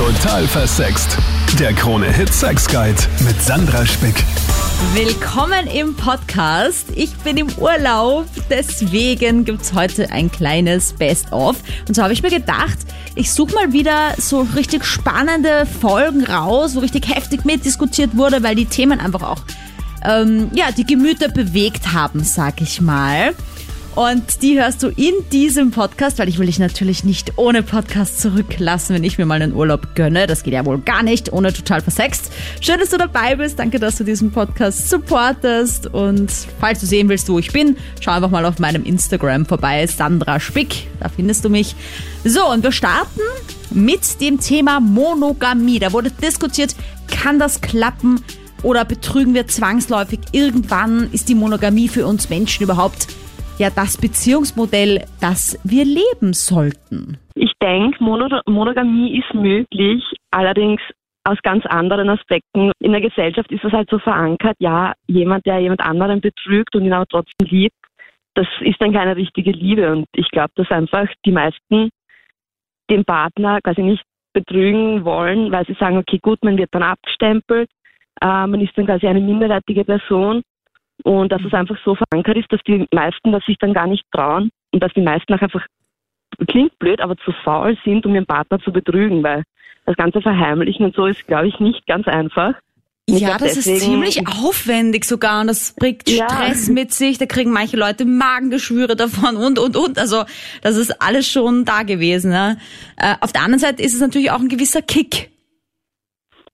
Total versext. Der Krone-Hit Sex Guide mit Sandra Spick. Willkommen im Podcast. Ich bin im Urlaub, deswegen gibt's heute ein kleines Best-of. Und so habe ich mir gedacht, ich suche mal wieder so richtig spannende Folgen raus, wo richtig heftig mitdiskutiert wurde, weil die Themen einfach auch ähm, ja, die Gemüter bewegt haben, sag ich mal. Und die hörst du in diesem Podcast, weil ich will dich natürlich nicht ohne Podcast zurücklassen, wenn ich mir mal einen Urlaub gönne. Das geht ja wohl gar nicht, ohne total versext. Schön, dass du dabei bist. Danke, dass du diesen Podcast supportest. Und falls du sehen willst, wo ich bin, schau einfach mal auf meinem Instagram vorbei, Sandra Spick. Da findest du mich. So, und wir starten mit dem Thema Monogamie. Da wurde diskutiert, kann das klappen oder betrügen wir zwangsläufig? Irgendwann ist die Monogamie für uns Menschen überhaupt ja das Beziehungsmodell, das wir leben sollten? Ich denke, Monogamie ist möglich, allerdings aus ganz anderen Aspekten. In der Gesellschaft ist das halt so verankert, ja, jemand, der jemand anderen betrügt und ihn aber trotzdem liebt, das ist dann keine richtige Liebe. Und ich glaube, dass einfach die meisten den Partner quasi nicht betrügen wollen, weil sie sagen, okay, gut, man wird dann abgestempelt, äh, man ist dann quasi eine minderwertige Person und dass es einfach so verankert ist, dass die meisten das sich dann gar nicht trauen und dass die meisten auch einfach, klingt blöd, aber zu faul sind, um ihren Partner zu betrügen, weil das ganze Verheimlichen und so ist, glaube ich, nicht ganz einfach. ja, das ist ziemlich aufwendig sogar und das bringt ja. Stress mit sich. Da kriegen manche Leute Magengeschwüre davon und, und, und. Also das ist alles schon da gewesen. Ne? Äh, auf der anderen Seite ist es natürlich auch ein gewisser Kick.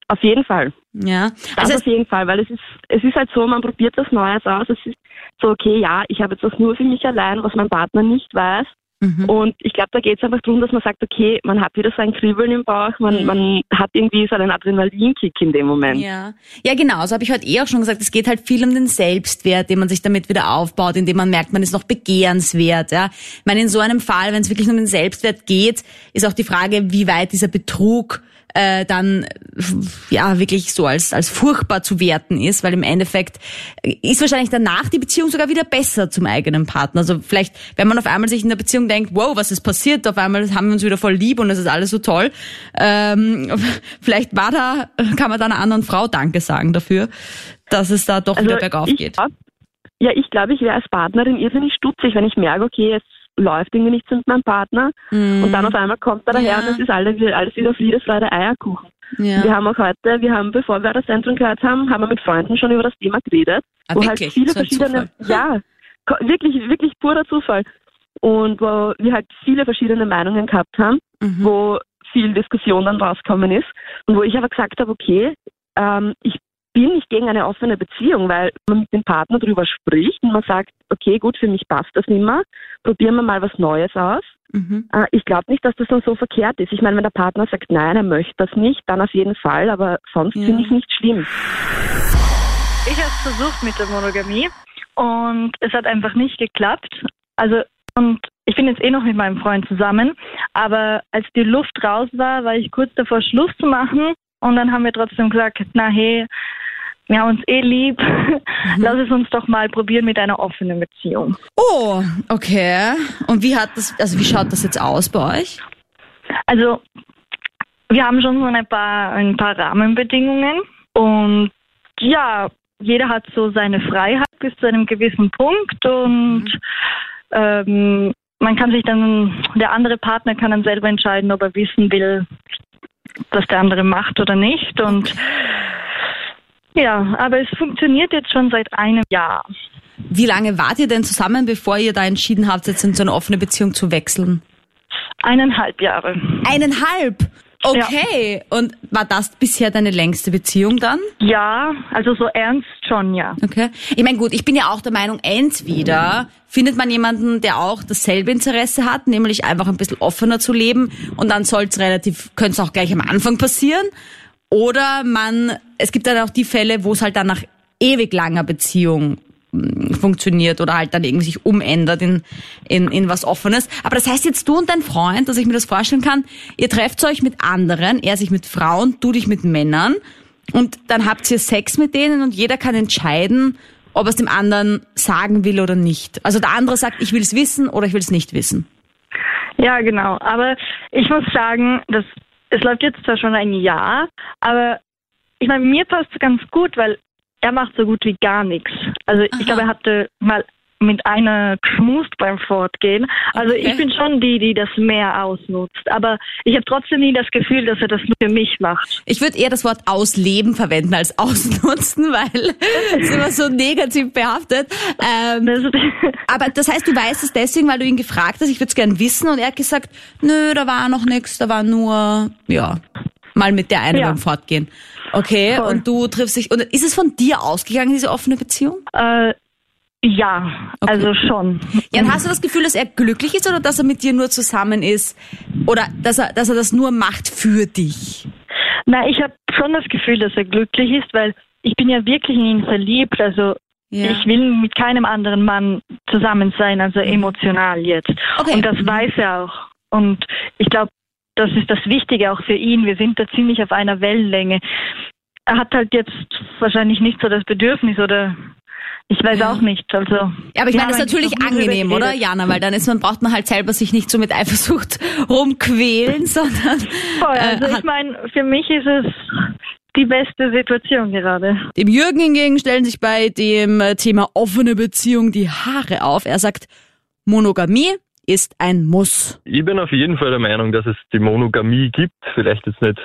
Auf jeden Fall. Ja. Also auf jeden Fall, weil es ist, es ist halt so, man probiert was Neues aus. Es ist so, okay, ja, ich habe jetzt was nur für mich allein, was mein Partner nicht weiß. Mhm. Und ich glaube, da geht es einfach darum, dass man sagt, okay, man hat wieder so ein Kribbeln im Bauch, man, mhm. man hat irgendwie so einen Adrenalinkick in dem Moment. Ja, ja genau, so habe ich heute eh auch schon gesagt, es geht halt viel um den Selbstwert, den man sich damit wieder aufbaut, indem man merkt, man ist noch begehrenswert. Ja. Ich meine, in so einem Fall, wenn es wirklich um den Selbstwert geht, ist auch die Frage, wie weit dieser Betrug äh, dann ja wirklich so als, als furchtbar zu werten ist, weil im Endeffekt ist wahrscheinlich danach die Beziehung sogar wieder besser zum eigenen Partner. Also vielleicht, wenn man auf einmal sich in der Beziehung denkt, wow, was ist passiert, auf einmal haben wir uns wieder voll lieb und es ist alles so toll. Ähm, vielleicht war da, kann man da einer anderen Frau Danke sagen dafür, dass es da doch also wieder bergauf geht. Ja, ich glaube, ich wäre als Partnerin irrsinnig stutzig, wenn ich merke, okay, jetzt läuft irgendwie nichts mit meinem Partner. Mm. Und dann auf einmal kommt er daher ja. und es ist alles, alles wieder Friede, Freude, Eierkuchen. Ja. Wir haben auch heute, wir haben, bevor wir das Zentrum gehört haben, haben wir mit Freunden schon über das Thema geredet. Ah, wo halt wirklich? halt viele so verschiedene, ja, wirklich, wirklich purer Zufall. Und wo wir halt viele verschiedene Meinungen gehabt haben, mhm. wo viel Diskussion dann rausgekommen ist. Und wo ich aber gesagt habe, okay, ähm, ich bin nicht gegen eine offene Beziehung, weil man mit dem Partner darüber spricht und man sagt, okay, gut, für mich passt das nicht mehr, probieren wir mal was Neues aus. Mhm. Äh, ich glaube nicht, dass das dann so verkehrt ist. Ich meine, wenn der Partner sagt, nein, er möchte das nicht, dann auf jeden Fall, aber sonst ja. finde ich es nicht schlimm. Ich habe es versucht mit der Monogamie und es hat einfach nicht geklappt. Also und ich bin jetzt eh noch mit meinem Freund zusammen, aber als die Luft raus war, war ich kurz davor, Schluss zu machen. Und dann haben wir trotzdem gesagt, na hey, wir haben uns eh lieb. Mhm. Lass es uns doch mal probieren mit einer offenen Beziehung. Oh, okay. Und wie hat das, also wie schaut das jetzt aus bei euch? Also, wir haben schon so ein paar, ein paar Rahmenbedingungen und ja, jeder hat so seine Freiheit bis zu einem gewissen Punkt und mhm. ähm, man kann sich dann, der andere Partner kann dann selber entscheiden, ob er wissen will, was der andere macht oder nicht und ja, aber es funktioniert jetzt schon seit einem Jahr. Wie lange wart ihr denn zusammen, bevor ihr da entschieden habt, jetzt in so eine offene Beziehung zu wechseln? Eineinhalb Jahre. Eineinhalb? Okay. Ja. Und war das bisher deine längste Beziehung dann? Ja, also so ernst schon, ja. Okay. Ich meine, gut, ich bin ja auch der Meinung, entweder findet man jemanden, der auch dasselbe Interesse hat, nämlich einfach ein bisschen offener zu leben und dann soll es relativ, könnte es auch gleich am Anfang passieren. Oder man, es gibt dann auch die Fälle, wo es halt dann nach ewig langer Beziehung hm, funktioniert oder halt dann irgendwie sich umändert in, in, in was Offenes. Aber das heißt jetzt du und dein Freund, dass ich mir das vorstellen kann, ihr trefft euch mit anderen, er sich mit Frauen, du dich mit Männern und dann habt ihr Sex mit denen und jeder kann entscheiden, ob er es dem anderen sagen will oder nicht. Also der andere sagt, ich will es wissen oder ich will es nicht wissen. Ja, genau. Aber ich muss sagen, dass es läuft jetzt zwar schon ein Jahr, aber ich meine, mir passt es ganz gut, weil er macht so gut wie gar nichts. Also Aha. ich glaube, er hatte mal mit einer geschmust beim Fortgehen. Also Okay. ich bin schon die, die das mehr ausnutzt. Aber ich habe trotzdem nie das Gefühl, dass er das nur für mich macht. Ich würde eher das Wort ausleben verwenden als ausnutzen, weil es immer so negativ behaftet. Ähm, Das, aber das heißt, du weißt es deswegen, weil du ihn gefragt hast, ich würde es gern wissen und er hat gesagt, nö, da war noch nichts, da war nur, ja, mal mit der einen Ja. beim Fortgehen. Okay, Voll. und du triffst dich, und ist es von dir ausgegangen, diese offene Beziehung? äh, ja, Okay. also schon. Ja, und hast du das Gefühl, dass er glücklich ist oder dass er mit dir nur zusammen ist? Oder dass er, dass er das nur macht für dich? Na, ich habe schon das Gefühl, dass er glücklich ist, weil ich bin ja wirklich in ihn verliebt. Also Ja. ich will mit keinem anderen Mann zusammen sein, also emotional jetzt. Okay. Und das weiß er auch. Und ich glaube, das ist das Wichtige auch für ihn. Wir sind da ziemlich auf einer Wellenlänge. Er hat halt jetzt wahrscheinlich nicht so das Bedürfnis oder ich weiß auch nicht. Also Ja, aber ich meine, das ist natürlich angenehm, oder, geredet. Jana? Weil dann ist man, braucht man halt selber sich nicht so mit Eifersucht rumquälen, sondern Voll, äh, also hat- ich meine, für mich ist es die beste Situation gerade. Dem Jürgen hingegen stellen sich bei dem äh, Thema offene Beziehung die Haare auf. Er sagt, Monogamie ist ein Muss. Ich bin auf jeden Fall der Meinung, dass es die Monogamie gibt. Vielleicht jetzt nicht,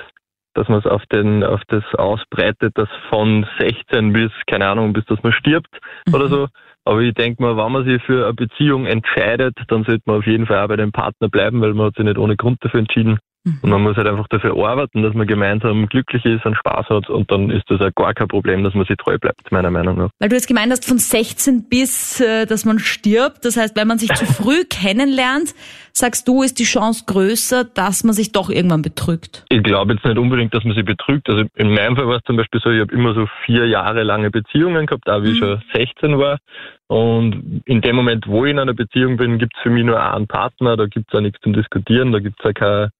dass man es auf den, auf das ausbreitet, dass von 16 bis, keine Ahnung, bis dass man stirbt oder so. Aber ich denke mal, wenn man sich für eine Beziehung entscheidet, dann sollte man auf jeden Fall auch bei dem Partner bleiben, weil man hat sich nicht ohne Grund dafür entschieden. Und man muss halt einfach dafür arbeiten, dass man gemeinsam glücklich ist und Spaß hat und dann ist das auch gar kein Problem, dass man sich treu bleibt, meiner Meinung nach. Weil du jetzt gemeint hast, von 16 bis, äh, dass man stirbt. Das heißt, wenn man sich zu früh kennenlernt, sagst du, ist die Chance größer, dass man sich doch irgendwann betrügt. Ich glaube jetzt nicht unbedingt, dass man sich betrügt. Also in meinem Fall war es zum Beispiel so, ich habe immer so vier Jahre lange Beziehungen gehabt, auch wie ich schon 16 war. Und in dem Moment, wo ich in einer Beziehung bin, gibt es für mich nur einen Partner, da gibt es auch nichts zum Diskutieren, da gibt es auch kein,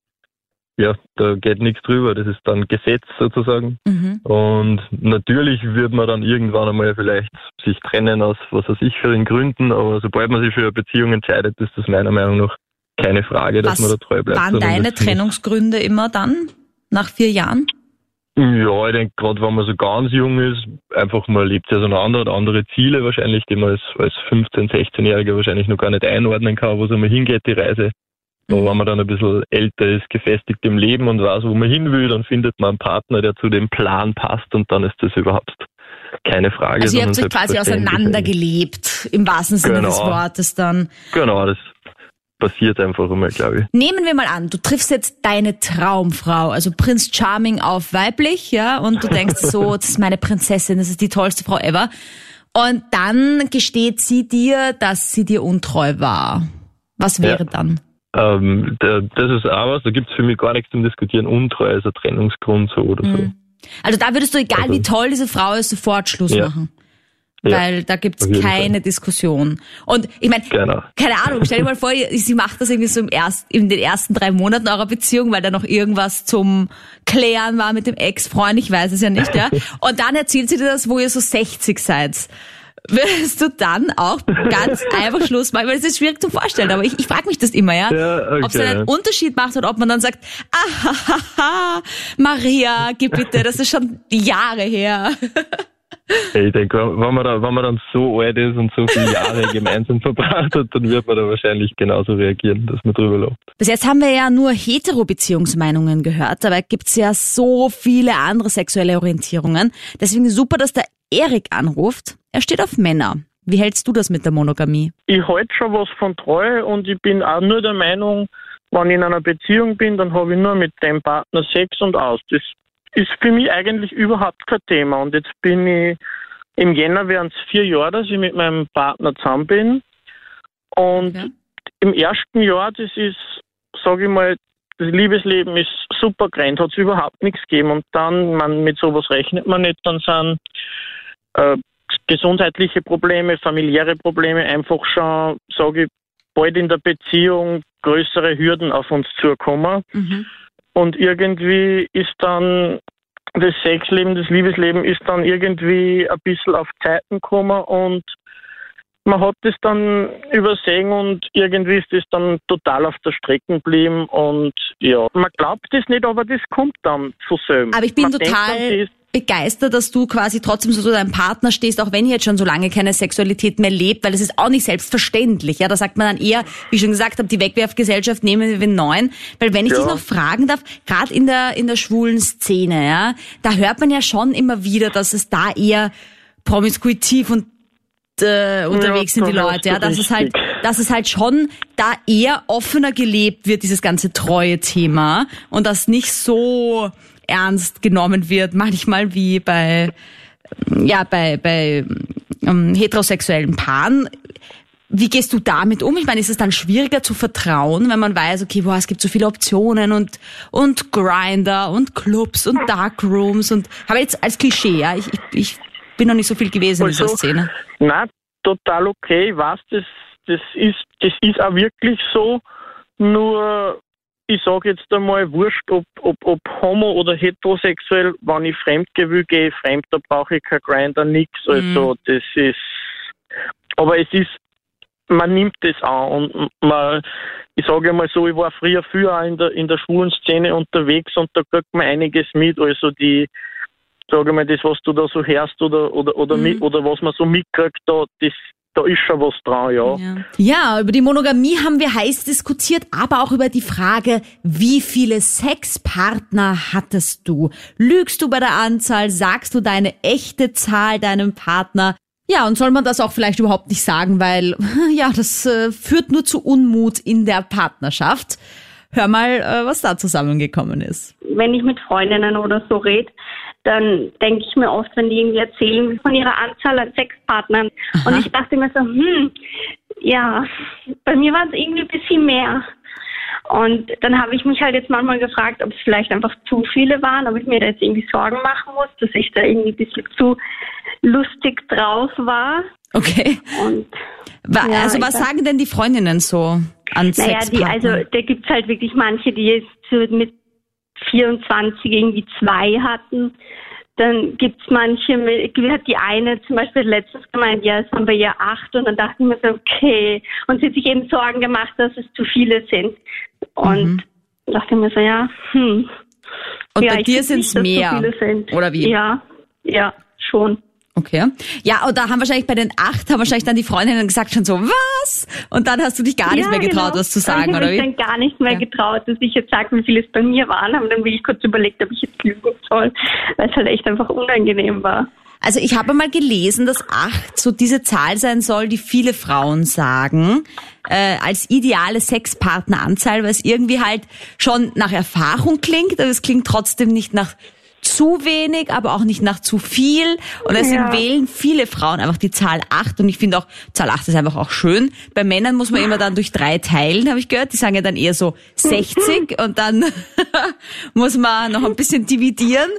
ja, da geht nichts drüber, das ist dann Gesetz sozusagen. Mhm. Und natürlich wird man dann irgendwann einmal vielleicht sich trennen aus was weiß ich für den Gründen, aber sobald man sich für eine Beziehung entscheidet, ist das meiner Meinung nach keine Frage, dass Was man da treu bleibt. waren deine Trennungsgründe immer dann? Nach vier Jahren? Ja, ich denke, gerade wenn man so ganz jung ist, einfach man lebt ja auseinander, hat andere Ziele wahrscheinlich, die man als, als 15-, 16-Jähriger wahrscheinlich noch gar nicht einordnen kann, wo es einmal hingeht, die Reise. Aber wenn man dann ein bisschen älter ist, gefestigt im Leben und weiß, wo man hin will, dann findet man einen Partner, der zu dem Plan passt und dann ist das überhaupt keine Frage. Also ihr habt euch quasi auseinandergelebt, im wahrsten Sinne des Genau. Wortes dann. Genau, das passiert einfach immer, glaube ich. Nehmen wir mal an, du triffst jetzt deine Traumfrau, also Prinz Charming auf weiblich, ja, und du denkst so, das ist meine Prinzessin, das ist die tollste Frau ever. Und dann gesteht sie dir, dass sie dir untreu war. Was wäre Ja. dann? Ähm, das ist auch was, da gibt es für mich gar nichts zum Diskutieren. Untreue ist ein Trennungsgrund so oder so. Mhm. Also da würdest du, egal Also- wie toll diese Frau ist, sofort Schluss Ja. machen. Ja, Weil da gibt's keine Fall. Diskussion. Und ich meine, Genau. keine Ahnung, stell dir mal vor, sie macht das irgendwie so im erst, in den ersten drei Monaten eurer Beziehung, weil da noch irgendwas zum Klären war mit dem Ex-Freund, ich weiß es ja nicht, ja. Und dann erzählt sie dir das, wo ihr so 60 seid. Würdest du dann auch ganz einfach Schluss machen? Weil es ist schwierig zu vorstellen, aber ich, ich frage mich das immer, ja. Ja, okay, ob es einen. Unterschied macht oder ob man dann sagt, ah, Maria, gib bitte, das ist schon Jahre her. Ich denke, wenn man, da, wenn man dann so alt ist und so viele Jahre gemeinsam verbracht hat, dann wird man da wahrscheinlich genauso reagieren, dass man drüber lacht. Bis jetzt haben wir ja nur hetero-Beziehungsmeinungen gehört, dabei gibt's ja so viele andere sexuelle Orientierungen. Deswegen super, dass der Erik anruft. Er steht auf Männer. Wie hältst du das mit der Monogamie? ich halte schon was von Treue und ich bin auch nur der Meinung, wenn ich in einer Beziehung bin, dann habe ich nur mit dem Partner Sex und aus. Das ist für mich eigentlich überhaupt kein Thema. Und jetzt bin ich, im Jänner wären es vier Jahre, dass ich mit meinem Partner zusammen bin. Und Okay. im ersten Jahr, das ist, sage ich mal, das Liebesleben ist super grend, hat es überhaupt nichts gegeben. Und dann, man, mit sowas rechnet man nicht, dann sind äh, gesundheitliche Probleme, familiäre Probleme einfach schon, sage ich, bald in der Beziehung größere Hürden auf uns zukommen. Mhm. Und irgendwie ist dann das Sexleben, das Liebesleben ist dann irgendwie ein bisschen auf Zeiten gekommen und man hat das dann übersehen und irgendwie ist das dann total auf der Strecke geblieben und ja, man glaubt es nicht, aber das kommt dann zu selber. Aber ich bin man denkt total das- begeistert, dass du quasi trotzdem so zu deinem Partner stehst, auch wenn ihr jetzt schon so lange keine Sexualität mehr lebt, weil das ist auch nicht selbstverständlich. Ja, da sagt man dann eher, wie ich schon gesagt habe, die Wegwerfgesellschaft nehmen wir den neuen. Weil wenn ich Ja. dich noch fragen darf, gerade in der in der schwulen Szene, ja, da hört man ja schon immer wieder, dass es da eher promiskuitiv und äh, unterwegs sind die Leute, ja, dass es halt, dass es halt schon da eher offener gelebt wird, dieses ganze treue Thema und das nicht so ernst genommen wird, manchmal wie bei, ja, bei, bei ähm, heterosexuellen Paaren. Wie gehst du damit um? Ich meine, ist es dann schwieriger zu vertrauen, wenn man weiß, okay, boah, es gibt so viele Optionen und, und Grinder und Clubs und Darkrooms und, aber jetzt als Klischee, ja, ich, ich, ich bin noch nicht so viel gewesen in dieser Also, Szene. Nein, total okay. Weiß, das, das, ist, das ist auch wirklich so. Nur, ich sage jetzt einmal, wurscht, ob, ob, ob homo oder heterosexuell, wenn ich fremd will, gehe fremd, da brauche ich kein Grinder, nix. Also, das ist. Aber es ist, man nimmt das an und man, ich sage mal so, ich war früher früher in der, in der schwulen Szene unterwegs und da kriegt man einiges mit. Also die, sage mal, das, was du da so hörst oder, oder, oder, Mhm. mit, oder was man so mitkriegt, da, das, da ist schon was dran, ja. Ja. ja, über die Monogamie haben wir heiß diskutiert, aber auch über die Frage, wie viele Sexpartner hattest du? Lügst du bei der Anzahl? Sagst du deine echte Zahl deinem Partner? Ja, und soll man das auch vielleicht überhaupt nicht sagen, weil ja, das äh, führt nur zu Unmut in der Partnerschaft. Hör mal, äh, was da zusammengekommen ist. wenn ich mit Freundinnen oder so rede, dann denke ich mir oft, wenn die irgendwie erzählen von ihrer Anzahl an Sexpartnern. Und ich dachte mir so, hm, ja, bei mir waren es irgendwie ein bisschen mehr. Und dann habe ich mich halt jetzt manchmal gefragt, ob es vielleicht einfach zu viele waren, ob ich mir da jetzt irgendwie Sorgen machen muss, dass ich da irgendwie ein bisschen zu lustig drauf war. Okay. Und Ja, also was sag- sagen denn die Freundinnen so an Naja, die, Sexpartnern? also da gibt's halt wirklich manche, die jetzt mit 24 irgendwie zwei hatten. Dann gibt's manche, mit, hat die eine zum Beispiel letztens gemeint, ja, es waren bei ihr acht und dann dachte ich mir so, okay. Und sie hat sich eben Sorgen gemacht, dass es zu viele sind. Und dachte mir so, ja, hm. und ja, bei dir find sind nicht, es mehr, Zu viele sind. oder wie? Ja, ja, schon. Okay. Ja, und da haben wahrscheinlich bei den acht, haben wahrscheinlich dann die Freundinnen gesagt schon so, was? Und dann hast du dich gar nicht ja, mehr getraut, genau. was zu sagen, ich habe oder mich wie? dann gar nicht mehr Ja. getraut, dass ich jetzt sage, wie viele es bei mir waren. Habe dann wirklich kurz überlegt, ob ich jetzt lügen soll, weil es halt echt einfach unangenehm war. Also ich habe mal gelesen, dass acht so diese Zahl sein soll, die viele Frauen sagen, äh, als ideale Sexpartneranzahl, weil es irgendwie halt schon nach Erfahrung klingt, aber es klingt trotzdem nicht nach zu wenig, aber auch nicht nach zu viel. Und deswegen Ja. wählen viele Frauen einfach die Zahl acht. Und ich finde auch, Zahl acht ist einfach auch schön. Bei Männern muss man immer dann durch drei teilen, habe ich gehört. Die sagen ja dann eher so 60 und dann muss man noch ein bisschen dividieren.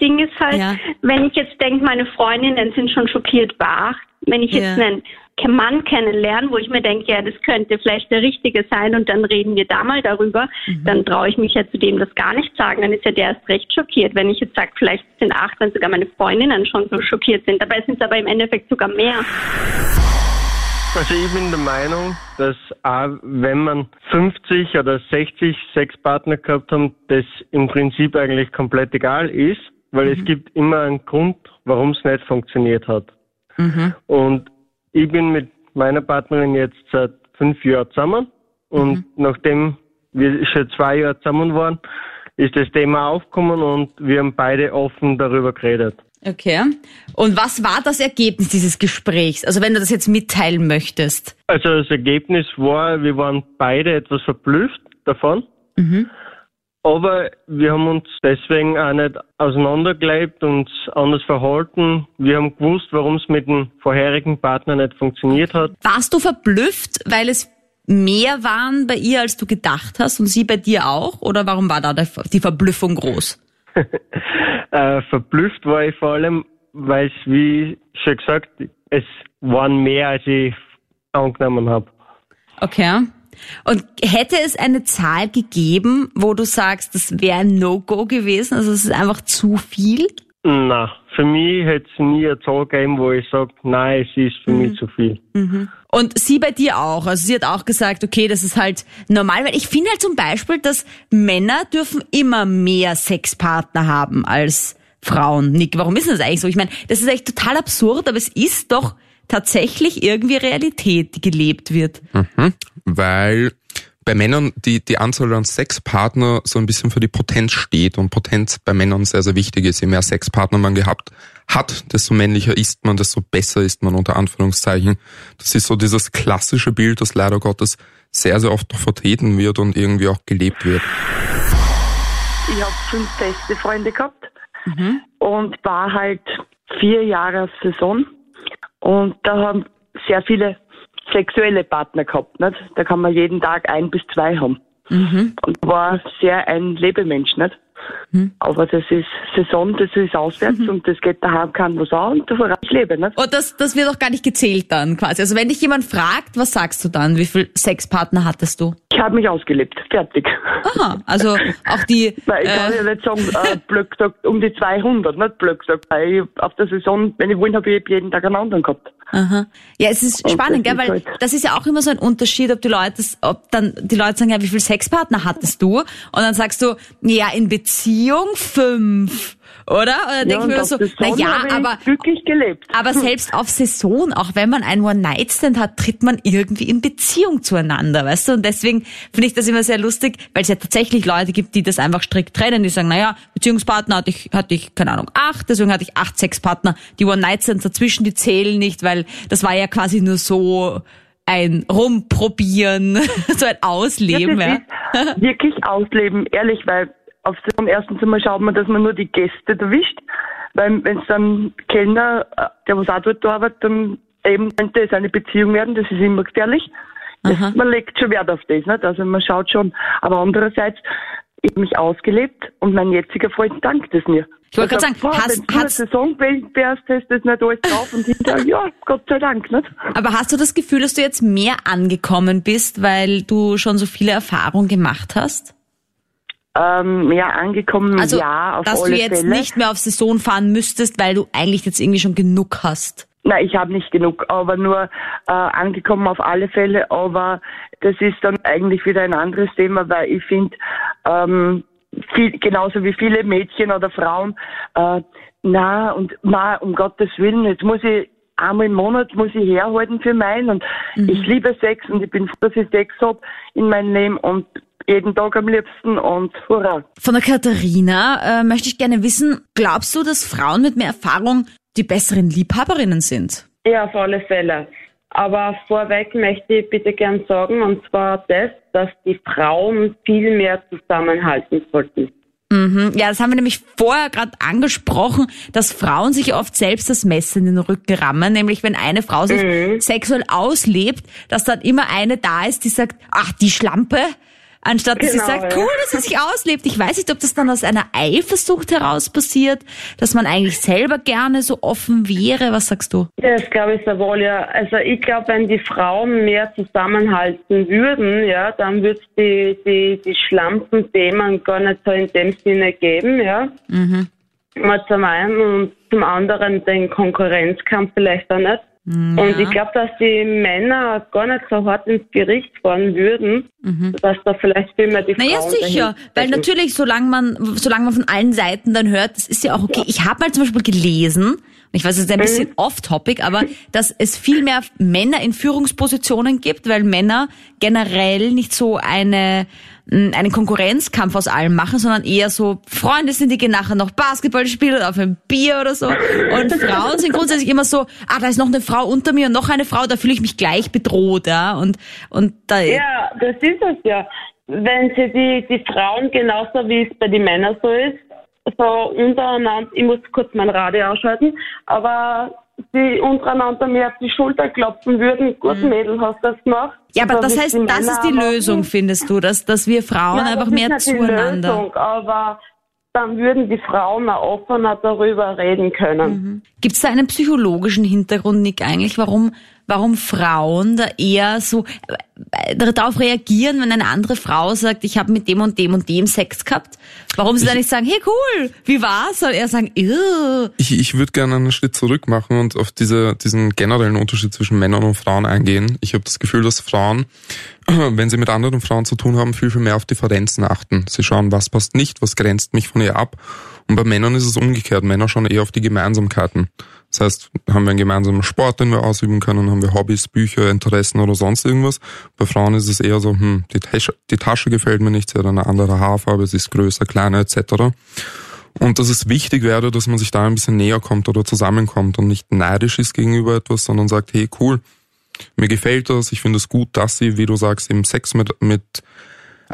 Ding ist halt, Ja. wenn ich jetzt denke, meine Freundinnen sind schon schockiert bei acht, wenn ich jetzt Ja. einen Mann kennenlerne, wo ich mir denke, ja, das könnte vielleicht der Richtige sein und dann reden wir da mal darüber, Mhm. dann traue ich mich ja zu dem das gar nicht sagen, dann ist ja der erst recht schockiert. Wenn ich jetzt sage, vielleicht sind acht, wenn sogar meine Freundinnen schon so schockiert sind, dabei sind es aber im Endeffekt sogar mehr. Also ich bin der Meinung, dass auch wenn man 50 oder 60 Sexpartner gehabt haben, das im Prinzip eigentlich komplett egal ist, weil es gibt immer einen Grund, warum es nicht funktioniert hat. Und ich bin mit meiner Partnerin jetzt seit fünf Jahren zusammen und nachdem wir schon zwei Jahre zusammen waren, ist das Thema aufgekommen und wir haben beide offen darüber geredet. Okay. Und was war das Ergebnis dieses Gesprächs? Also wenn du das jetzt mitteilen möchtest. Also das Ergebnis war, wir waren beide etwas verblüfft davon. Aber wir haben uns deswegen auch nicht auseinandergelebt und anders verhalten. Wir haben gewusst, warum es mit dem vorherigen Partner nicht funktioniert hat. Warst du verblüfft, weil es mehr waren bei ihr, als du gedacht hast und sie bei dir auch? Oder warum war da die Verblüffung groß? Äh, verblüfft war ich vor allem, weil es, wie schon gesagt, es waren mehr, als ich angenommen habe. Okay. Und hätte es eine Zahl gegeben, wo du sagst, das wäre ein No-Go gewesen? Also es ist einfach zu viel? Nein, für mich hätte es nie eine Zahl gegeben, wo ich sage, nein, es ist für mich zu viel. Und sie bei dir auch. Also sie hat auch gesagt, okay, das ist halt normal, weil ich finde halt zum Beispiel, dass Männer dürfen immer mehr Sexpartner haben als Frauen. Nick, warum ist das eigentlich so? Ich meine, das ist echt total absurd, aber es ist doch tatsächlich irgendwie Realität, die gelebt wird. Mhm. Weil bei Männern die, die Anzahl an Sexpartner so ein bisschen für die Potenz steht und Potenz bei Männern sehr, sehr wichtig ist. Je mehr Sexpartner man gehabt hat, desto männlicher ist man, desto besser ist man unter Anführungszeichen. Das ist so dieses klassische Bild, das leider Gottes sehr, sehr oft noch vertreten wird und irgendwie auch gelebt wird. Ich habe fünf beste Freunde gehabt und war halt vier Jahre Saison. Und da haben sehr viele sexuelle Partner gehabt. Nicht? Da kann man jeden Tag ein bis zwei haben. Und war sehr ein Lebemensch, nicht? Aber das ist Saison, das ist auswärts und das geht daheim kann was an und davor ich lebe, nicht? Und das, das wird auch gar nicht gezählt dann quasi. Also wenn dich jemand fragt, was sagst du dann? Wie viele Sexpartner hattest du? Ich habe mich ausgelebt, fertig. Aha, also auch die... Weil ich kann äh, ja nicht sagen, äh, blöd gesagt, um die 200, nicht blöd gesagt. Weil ich auf der Saison, wenn ich wollen, habe ich jeden Tag einen anderen gehabt. Aha. Ja, es ist spannend, gell, weil halt- das ist ja auch immer so ein Unterschied, ob die Leute, ob dann die Leute sagen, ja, wie viele Sexpartner hattest du? Und dann sagst du, ja, in Beziehung fünf, oder? Dann denke ich mir so, na ja, aber aber selbst auf Saison, auch wenn man einen One-Night-Stand hat, tritt man irgendwie in Beziehung zueinander, weißt du? Und deswegen finde ich das immer sehr lustig, weil es ja tatsächlich Leute gibt, die das einfach strikt trennen, die sagen, naja, Beziehungspartner hatte ich, hatte ich, keine Ahnung, acht, deswegen hatte ich acht Sexpartner. Die One-Night-Stands dazwischen, die zählen nicht, weil das war ja quasi nur so ein Rumprobieren, so ein Ausleben, ja. ist wirklich ausleben, ehrlich, weil auf Saison erstens einmal schaut man, dass man nur die Gäste erwischt, weil wenn es dann Kellner, äh, der was auch dort arbeitet, dann eben könnte es eine Beziehung werden, das ist immer gefährlich. Das, man legt schon Wert auf das, nicht? also man schaut schon, aber andererseits, ich habe mich ausgelebt und mein jetziger Freund dankt es mir. Ich wollte Er gerade sagen, "Boah, hast- wenn du eine hast- Saison gewesen wärst, hast du das nicht alles drauf und hinterher, ja, Gott sei Dank, nicht? Aber hast du das Gefühl, dass du jetzt mehr angekommen bist, weil du schon so viele Erfahrungen gemacht hast? Ähm, ja, angekommen, Also, ja, auf dass alle du jetzt Fälle. nicht mehr auf Saison fahren müsstest, weil du eigentlich jetzt irgendwie schon genug hast. Nein, ich habe nicht genug, aber nur äh, angekommen auf alle Fälle. Aber das ist dann eigentlich wieder ein anderes Thema, weil ich finde, ähm, viel, genauso wie viele Mädchen oder Frauen, äh, na und na, um Gottes Willen, jetzt muss ich einmal im Monat muss ich herhalten für meinen und ich liebe Sex und ich bin froh, dass ich Sex hab in meinem Leben und jeden Tag am liebsten und hurra. Von der Katharina äh, möchte ich gerne wissen, glaubst du, dass Frauen mit mehr Erfahrung die besseren Liebhaberinnen sind? Ja, auf alle Fälle. Aber vorweg möchte ich bitte gern sagen, und zwar das, dass die Frauen viel mehr zusammenhalten sollten. Mhm. Ja, das haben wir nämlich vorher gerade angesprochen, dass Frauen sich oft selbst das Messer in den Rücken rammen, nämlich wenn eine Frau sich sexuell auslebt, dass dann immer eine da ist, die sagt, ach, die Schlampe, anstatt dass sie Genau, sagt, ja. cool, dass sie sich auslebt. Ich weiß nicht, ob das dann aus einer Eifersucht heraus passiert, dass man eigentlich selber gerne so offen wäre. Was sagst du? Ja, Das glaube ich sehr wohl, ja. Also ich glaube, wenn die Frauen mehr zusammenhalten würden, ja, dann würde es die, die, die Schlampen-Themen gar nicht so in dem Sinne geben, ja. Mal zum einen und zum anderen den Konkurrenzkampf vielleicht auch nicht. Und ich glaube, dass die Männer gar nicht so hart ins Gericht fahren würden, dass da vielleicht viel mehr die Naja, Frauen sicher. dahinter Weil natürlich, solange man, solange man von allen Seiten dann hört, das ist ja auch okay. Ich habe mal zum Beispiel gelesen, ich weiß, es ist ein bisschen off-topic, aber dass es viel mehr Männer in Führungspositionen gibt, weil Männer generell nicht so eine einen Konkurrenzkampf aus allem machen, sondern eher so Freunde sind, die gehen nachher noch Basketball spielen oder auf ein Bier oder so. Und Frauen sind grundsätzlich immer so, ah, da ist noch eine Frau unter mir und noch eine Frau, da fühle ich mich gleich bedroht, ja. Und, und da, Ja, das ist es ja. Wenn sie die, die Frauen genauso wie es bei den Männern so ist, so untereinander, ich muss kurz mein Radio ausschalten, aber sie untereinander mir auf die Schulter klopfen würden, gut Mädel, hast du das gemacht? Ja, aber das heißt, die das ist die machen. Lösung, findest du, dass, dass wir Frauen ja, einfach das mehr ist nicht Die zueinander. Lösung, aber dann würden die Frauen auch offener darüber reden können. Gibt es da einen psychologischen Hintergrund, Nick, eigentlich, warum warum Frauen da eher so äh, darauf reagieren, wenn eine andere Frau sagt, ich habe mit dem und dem und dem Sex gehabt. Warum sie dann nicht sagen, hey cool, wie war's? Soll er sagen, Ew. Ich, ich würde gerne einen Schritt zurück machen und auf diese, diesen generellen Unterschied zwischen Männern und Frauen eingehen. Ich habe das Gefühl, dass Frauen, wenn sie mit anderen Frauen zu tun haben, viel, viel mehr auf Differenzen achten. Sie schauen, was passt nicht, was grenzt mich von ihr ab. Und bei Männern ist es umgekehrt. Männer schauen eher auf die Gemeinsamkeiten. Das heißt, haben wir einen gemeinsamen Sport, den wir ausüben können, haben wir Hobbys, Bücher, Interessen oder sonst irgendwas. Bei Frauen ist es eher so, hm, die Tasche, die Tasche gefällt mir nicht, sie hat eine andere Haarfarbe, sie ist größer, kleiner etc. Und dass es wichtig wäre, dass man sich da ein bisschen näher kommt oder zusammenkommt und nicht neidisch ist gegenüber etwas, sondern sagt, hey cool, mir gefällt das, ich finde es gut, dass sie, wie du sagst, eben Sex mit, mit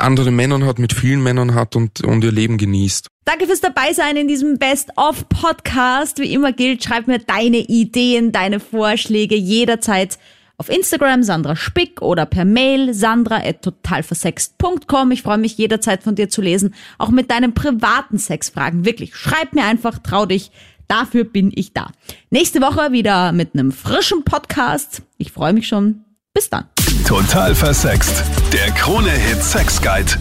anderen Männern hat, mit vielen Männern hat und, und ihr Leben genießt. Danke fürs Dabeisein in diesem Best-of-Podcast. Wie immer gilt, schreib mir deine Ideen, deine Vorschläge jederzeit auf Instagram Sandra Spick oder per Mail sandra.totalversext.com. Ich freue mich jederzeit von dir zu lesen, auch mit deinen privaten Sexfragen. Wirklich, schreib mir einfach, trau dich. Dafür bin ich da. Nächste Woche wieder mit einem frischen Podcast. Ich freue mich schon. Bis dann. Total versext. Der Krone-Hit Sex Guide.